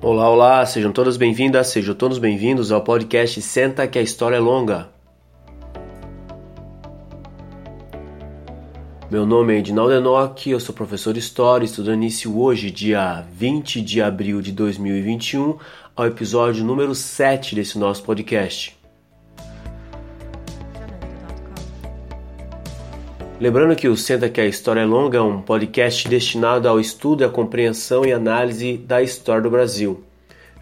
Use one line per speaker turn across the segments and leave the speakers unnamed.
Olá, olá, sejam todas bem-vindas, sejam todos bem-vindos ao podcast Senta que a História é Longa. Meu nome é Edinaldo Enoch, eu sou professor de História, estudando início hoje, dia 20 de abril de 2021, ao episódio número 7 desse nosso podcast. Lembrando que o Senta que a História é Longa é um podcast destinado ao estudo, à compreensão e análise da história do Brasil.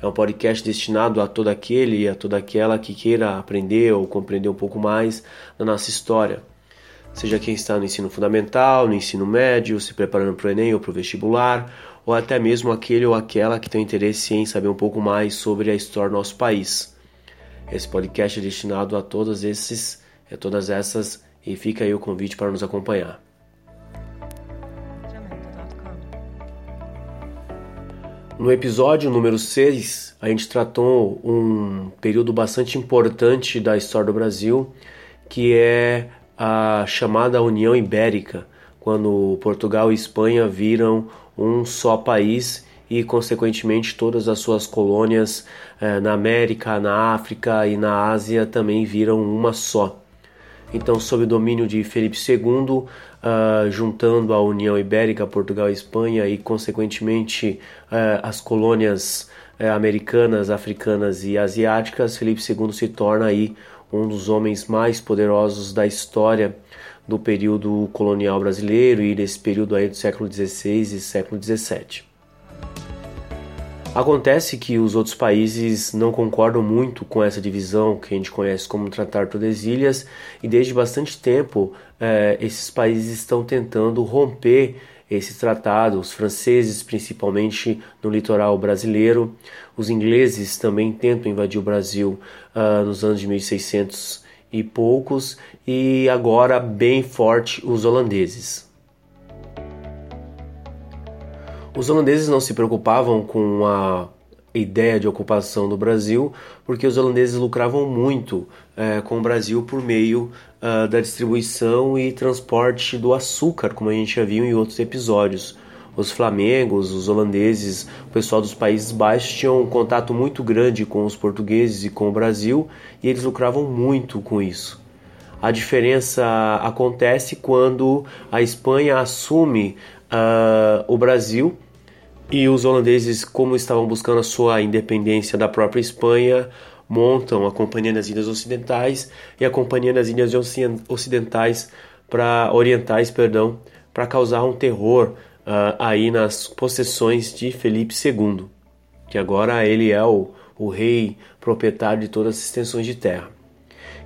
É um podcast destinado a todo aquele e a toda aquela que queira aprender ou compreender um pouco mais da nossa história. Seja quem está no ensino fundamental, no ensino médio, se preparando para o Enem ou para o vestibular, ou até mesmo aquele ou aquela que tem interesse em saber um pouco mais sobre a história do nosso país. Esse podcast é destinado a todos esses, a todas essas e fica aí o convite para nos acompanhar. No episódio número 6, a gente tratou um período bastante importante da história do Brasil, que é a chamada União Ibérica, quando Portugal e Espanha viram um só país e, consequentemente, todas as suas colônias eh, na América, na África e na Ásia também viram uma só então sob o domínio de Felipe II, uh, ah, juntando a União Ibérica, Portugal e Espanha e consequentemente uh, as colônias uh, americanas, africanas e asiáticas, Felipe II se torna aí um dos homens mais poderosos da história do período colonial brasileiro e desse período aí do século XVI e século XVII. Acontece que os outros países não concordam muito com essa divisão que a gente conhece como Tratar Tordesilhas e desde bastante tempo eh, esses países estão tentando romper esse tratado, os franceses principalmente no litoral brasileiro, os ingleses também tentam invadir o Brasil uh, nos anos de 1600 e poucos e agora bem forte os holandeses. Os holandeses não se preocupavam com a ideia de ocupação do Brasil, porque os holandeses lucravam muito é, com o Brasil por meio uh, da distribuição e transporte do açúcar, como a gente já viu em outros episódios. Os flamengos, os holandeses, o pessoal dos Países Baixos tinham um contato muito grande com os portugueses e com o Brasil e eles lucravam muito com isso. A diferença acontece quando a Espanha assume uh, o Brasil e os holandeses, como estavam buscando a sua independência da própria Espanha, montam a Companhia das Ilhas Ocidentais e a Companhia das Ilhas Ocidentais para orientais, perdão, para causar um terror uh, aí nas possessões de Felipe II, que agora ele é o, o rei proprietário de todas as extensões de terra.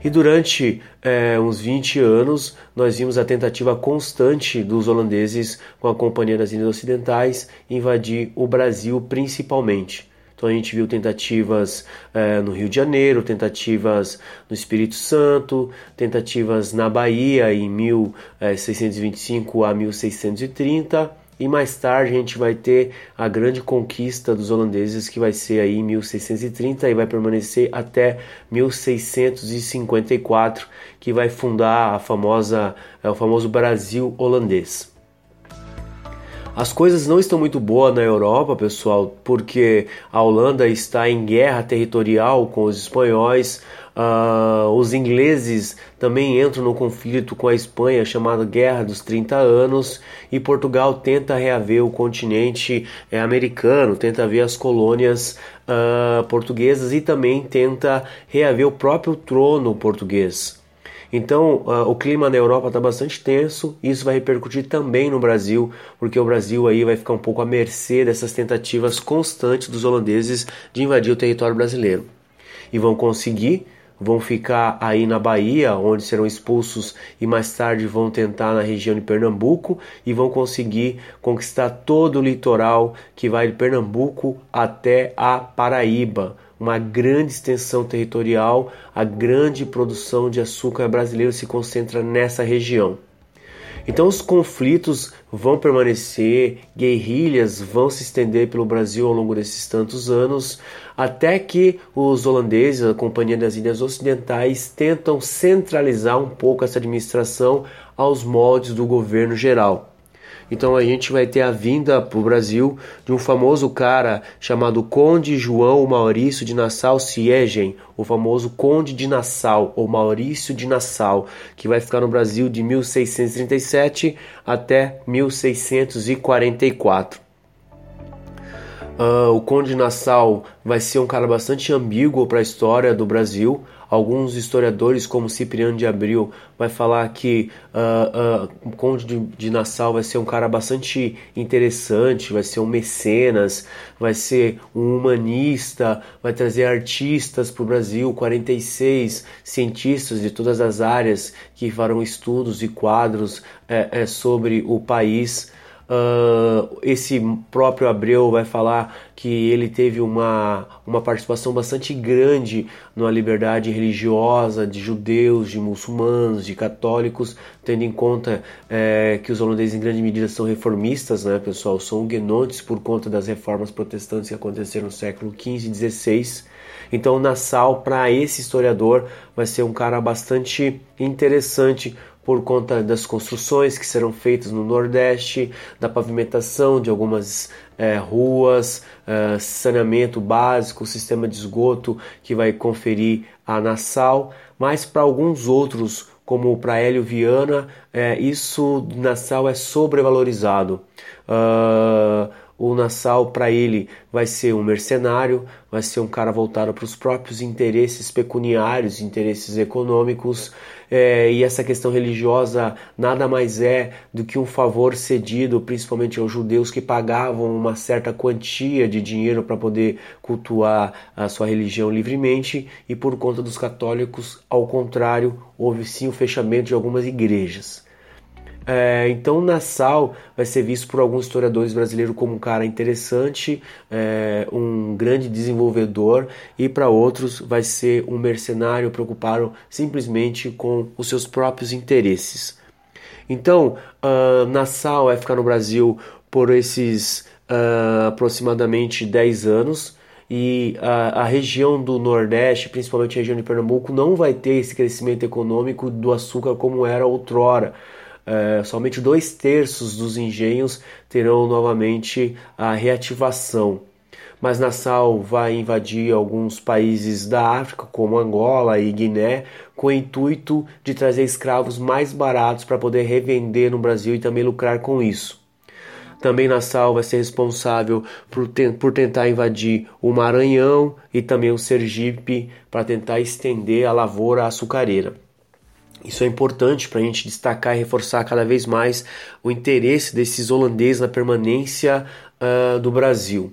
E durante é, uns 20 anos, nós vimos a tentativa constante dos holandeses com a Companhia das Ilhas Ocidentais invadir o Brasil principalmente. Então a gente viu tentativas é, no Rio de Janeiro, tentativas no Espírito Santo, tentativas na Bahia em 1625 a 1630 e mais tarde a gente vai ter a grande conquista dos holandeses que vai ser aí em 1630 e vai permanecer até 1654, que vai fundar a famosa é, o famoso Brasil holandês. As coisas não estão muito boas na Europa, pessoal, porque a Holanda está em guerra territorial com os espanhóis. Uh, os ingleses também entram no conflito com a Espanha, chamada Guerra dos 30 Anos, e Portugal tenta reaver o continente é, americano, tenta ver as colônias uh, portuguesas e também tenta reaver o próprio trono português. Então, uh, o clima na Europa está bastante tenso e isso vai repercutir também no Brasil, porque o Brasil aí vai ficar um pouco à mercê dessas tentativas constantes dos holandeses de invadir o território brasileiro. E vão conseguir, vão ficar aí na Bahia, onde serão expulsos e mais tarde vão tentar na região de Pernambuco e vão conseguir conquistar todo o litoral que vai de Pernambuco até a Paraíba uma grande extensão territorial, a grande produção de açúcar brasileiro se concentra nessa região. Então os conflitos vão permanecer, guerrilhas vão se estender pelo Brasil ao longo desses tantos anos, até que os holandeses, a Companhia das Ilhas Ocidentais, tentam centralizar um pouco essa administração aos moldes do governo geral. Então a gente vai ter a vinda para o Brasil de um famoso cara chamado Conde João Maurício de Nassau-Siegen, o famoso Conde de Nassau, ou Maurício de Nassau, que vai ficar no Brasil de 1637 até 1644. Uh, o Conde de Nassau vai ser um cara bastante ambíguo para a história do Brasil. Alguns historiadores, como Cipriano de Abril, vai falar que uh, uh, o Conde de, de, Nassau vai ser um cara bastante interessante, vai ser um mecenas, vai ser um humanista, vai trazer artistas para o Brasil, 46 cientistas de todas as áreas que farão estudos e quadros é, é, sobre o país. Uh, esse próprio Abreu vai falar que ele teve uma, uma participação bastante grande na liberdade religiosa de judeus, de muçulmanos, de católicos, tendo em conta é, que os holandeses em grande medida são reformistas, né, pessoal? São huguenotes por conta das reformas protestantes que aconteceram no século XV e XVI. Então, Nassau, para esse historiador, vai ser um cara bastante interessante por conta das construções que serão feitas no Nordeste, da pavimentação de algumas é, ruas, é, saneamento básico, sistema de esgoto que vai conferir a Nassau, mas para alguns outros, como para Hélio Viana, é, isso Nassau é sobrevalorizado. Uh, o Nassau para ele vai ser um mercenário, vai ser um cara voltado para os próprios interesses pecuniários, interesses econômicos, é, e essa questão religiosa nada mais é do que um favor cedido, principalmente aos judeus que pagavam uma certa quantia de dinheiro para poder cultuar a sua religião livremente, e por conta dos católicos, ao contrário, houve sim o fechamento de algumas igrejas. É, então Nassau vai ser visto por alguns historiadores brasileiros como um cara interessante, é, um grande desenvolvedor, e para outros vai ser um mercenário preocupado simplesmente com os seus próprios interesses. Então, uh, Nassau vai ficar no Brasil por esses uh, aproximadamente 10 anos e a, a, região do Nordeste, principalmente a região de Pernambuco, não vai ter esse crescimento econômico do açúcar como era outrora. É, somente dois terços dos engenhos terão novamente a reativação. Mas Nassau vai invadir alguns países da África, como Angola e Guiné, com o intuito de trazer escravos mais baratos para poder revender no Brasil e também lucrar com isso. Também Nassau vai ser responsável por, te por tentar invadir o Maranhão e também o Sergipe para tentar estender a lavoura açucareira. Isso é importante para a gente destacar e reforçar cada vez mais o interesse desses holandeses na permanência uh, do Brasil.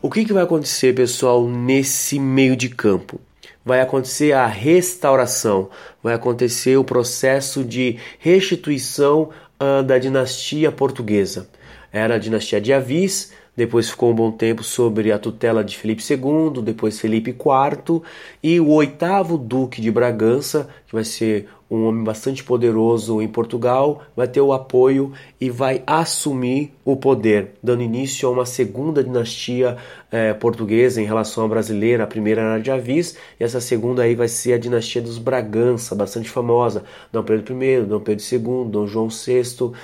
O que, que vai acontecer, pessoal, nesse meio de campo? Vai acontecer a restauração, vai acontecer o processo de restituição uh, da dinastia portuguesa. Era a dinastia de Avis, depois ficou um bom tempo sobre a tutela de Felipe II, depois Felipe IV, e o oitavo duque de Bragança, que vai ser um homem bastante poderoso em Portugal, vai ter o apoio e vai assumir o poder, dando início a uma segunda dinastia eh, portuguesa em relação à brasileira. A primeira era de Avis, e essa segunda aí vai ser a dinastia dos Bragança, bastante famosa. Dom Pedro I, Dom Pedro II, Dom João VI, uh,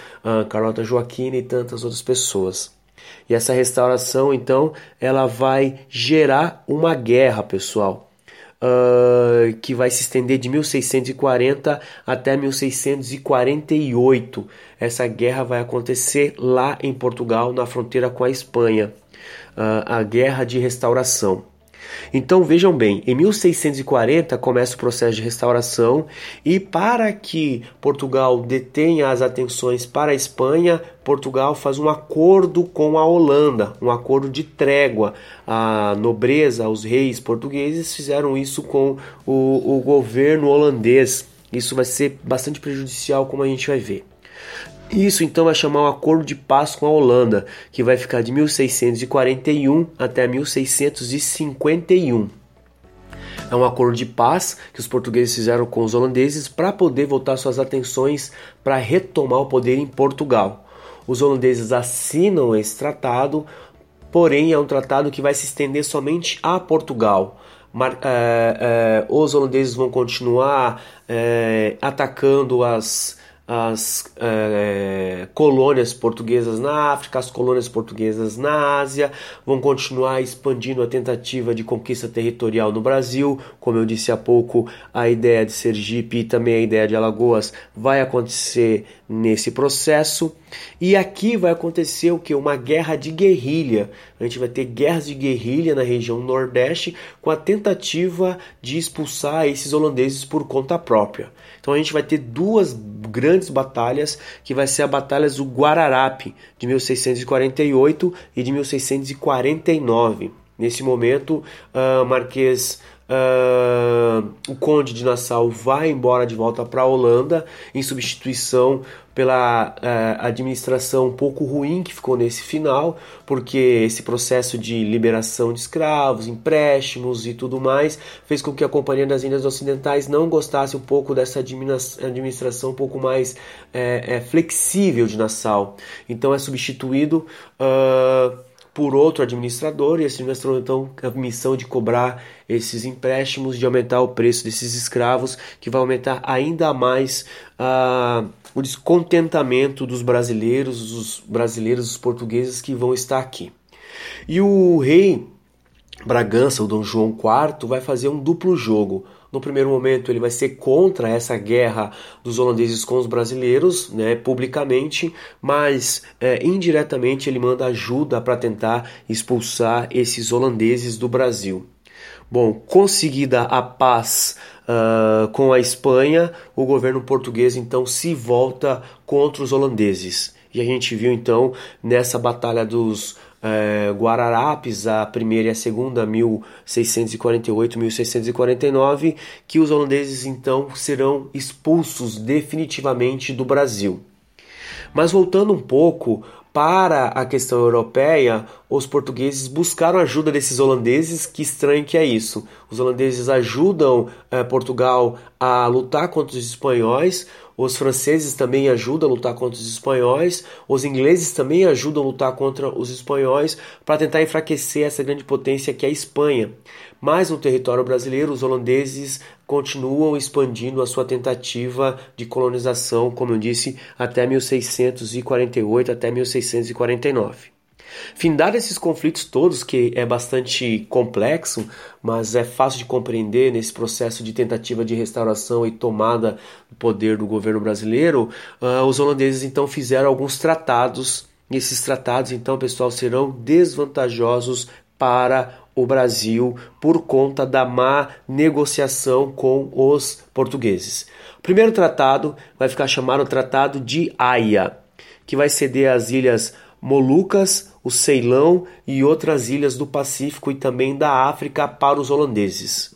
Carlota Joaquina e tantas outras pessoas. E essa restauração, então, ela vai gerar uma guerra, pessoal uh, que vai se estender de 1640 até 1648. Essa guerra vai acontecer lá em Portugal, na fronteira com a Espanha, uh, a Guerra de Restauração. Então vejam bem, em 1640 começa o processo de restauração e para que Portugal detenha as atenções para a Espanha, Portugal faz um acordo com a Holanda, um acordo de trégua. A nobreza, os reis portugueses fizeram isso com o, o governo holandês. Isso vai ser bastante prejudicial, como a gente vai ver. Isso então vai chamar um acordo de paz com a Holanda, que vai ficar de 1641 até 1651. É um acordo de paz que os portugueses fizeram com os holandeses para poder voltar suas atenções para retomar o poder em Portugal. Os holandeses assinam esse tratado, porém é um tratado que vai se estender somente a Portugal. Mar, é, é, os holandeses vão continuar é, atacando as as é, colônias portuguesas na África, as colônias portuguesas na Ásia, vão continuar expandindo a tentativa de conquista territorial no Brasil. Como eu disse há pouco, a ideia de Sergipe e também a ideia de Alagoas vai acontecer nesse processo. E aqui vai acontecer o que? Uma guerra de guerrilha. A gente vai ter guerras de guerrilha na região Nordeste com a tentativa de expulsar esses holandeses por conta própria. Então a gente vai ter duas grandes batalhas, que vai ser a batalha do Guararapi de 1648 e de 1649. Nesse momento, uh, Marquês Uh, o Conde de Nassau vai embora de volta para a Holanda em substituição pela uh, administração um pouco ruim que ficou nesse final, porque esse processo de liberação de escravos, empréstimos e tudo mais fez com que a Companhia das Índias Ocidentais não gostasse um pouco dessa administração um pouco mais é, é, flexível de Nassau. Então é substituído. Uh, por outro administrador, e esse administrador então a missão de cobrar esses empréstimos, de aumentar o preço desses escravos, que vai aumentar ainda mais uh, o descontentamento dos brasileiros, os brasileiros, os portugueses que vão estar aqui. E o rei Bragança, o Dom João IV, vai fazer um duplo jogo. No primeiro momento, ele vai ser contra essa guerra dos holandeses com os brasileiros, né, publicamente, mas é, indiretamente ele manda ajuda para tentar expulsar esses holandeses do Brasil. Bom, conseguida a paz uh, com a Espanha, o governo português então se volta contra os holandeses. E a gente viu então nessa batalha dos é, Guararapes, a primeira e a segunda, 1648 1649, que os holandeses então serão expulsos definitivamente do Brasil. Mas voltando um pouco para a questão europeia, os portugueses buscaram ajuda desses holandeses. Que estranho que é isso. Os holandeses ajudam eh, Portugal a lutar contra os espanhóis. Os franceses também ajudam a lutar contra os espanhóis, os ingleses também ajudam a lutar contra os espanhóis para tentar enfraquecer essa grande potência que é a Espanha. Mas no território brasileiro, os holandeses continuam expandindo a sua tentativa de colonização, como eu disse, até 1648, até 1649. Findar esses conflitos todos, que é bastante complexo, mas é fácil de compreender nesse processo de tentativa de restauração e tomada do poder do governo brasileiro, uh, os holandeses então fizeram alguns tratados. E esses tratados, então, pessoal, serão desvantajosos para o Brasil por conta da má negociação com os portugueses. O primeiro tratado vai ficar chamado Tratado de Haia, que vai ceder as ilhas Molucas, o Ceilão e outras ilhas do Pacífico e também da África para os holandeses.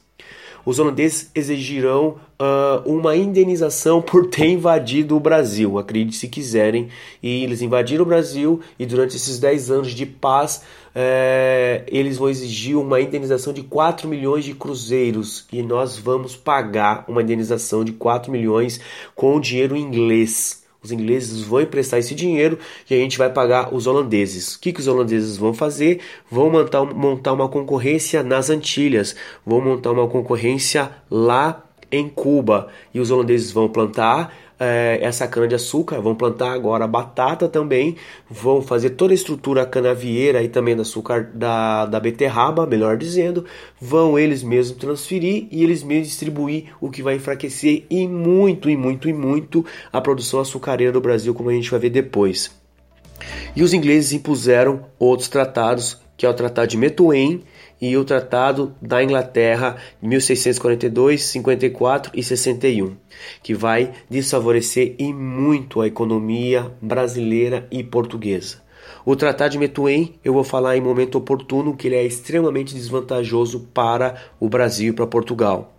Os holandeses exigirão uh, uma indenização por ter invadido o Brasil, acredite se quiserem. E eles invadiram o Brasil e durante esses 10 anos de paz é, eles vão exigir uma indenização de 4 milhões de cruzeiros e nós vamos pagar uma indenização de 4 milhões com dinheiro inglês. Os ingleses vão emprestar esse dinheiro e a gente vai pagar os holandeses. O que, que os holandeses vão fazer? Vão montar, montar uma concorrência nas Antilhas, vão montar uma concorrência lá em Cuba e os holandeses vão plantar é, essa cana-de-açúcar, vão plantar agora batata também, vão fazer toda a estrutura canavieira e também da açúcar da, da beterraba, melhor dizendo, vão eles mesmos transferir e eles mesmos distribuir, o que vai enfraquecer e muito, e muito, e muito a produção açucareira do Brasil, como a gente vai ver depois. E os ingleses impuseram outros tratados, que é o Tratado de Methuen, e o Tratado da Inglaterra de 1642, 54 e 61, que vai desfavorecer e muito a economia brasileira e portuguesa. O Tratado de Methuen eu vou falar em momento oportuno que ele é extremamente desvantajoso para o Brasil e para Portugal.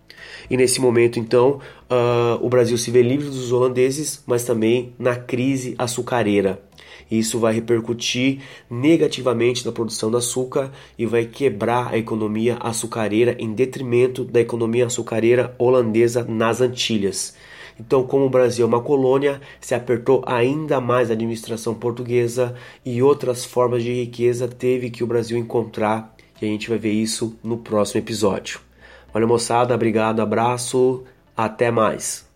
E nesse momento, então, uh, o Brasil se vê livre dos holandeses, mas também na crise açucareira. Isso vai repercutir negativamente na produção do açúcar e vai quebrar a economia açucareira em detrimento da economia açucareira holandesa nas Antilhas. Então, como o Brasil é uma colônia, se apertou ainda mais a administração portuguesa e outras formas de riqueza teve que o Brasil encontrar, e a gente vai ver isso no próximo episódio. Valeu, moçada, obrigado, abraço, até mais.